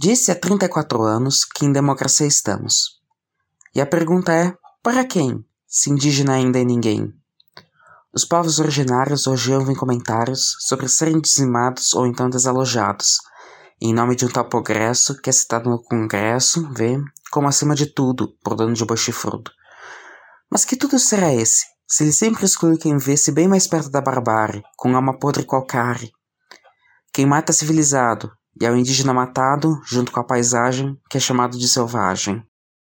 Disse há 34 anos que em democracia estamos. E a pergunta é: para quem, se indígena ainda é ninguém? Os povos originários hoje ouvem comentários sobre serem dizimados ou então desalojados, em nome de um tal progresso que é citado no Congresso, vê, como acima de tudo, por dono de boi chifrudo. Mas que tudo será esse, se ele sempre exclui quem vê-se bem mais perto da barbárie, com alma podre qualquer? Quem mata civilizado, e é o indígena matado, junto com a paisagem, que é chamado de selvagem.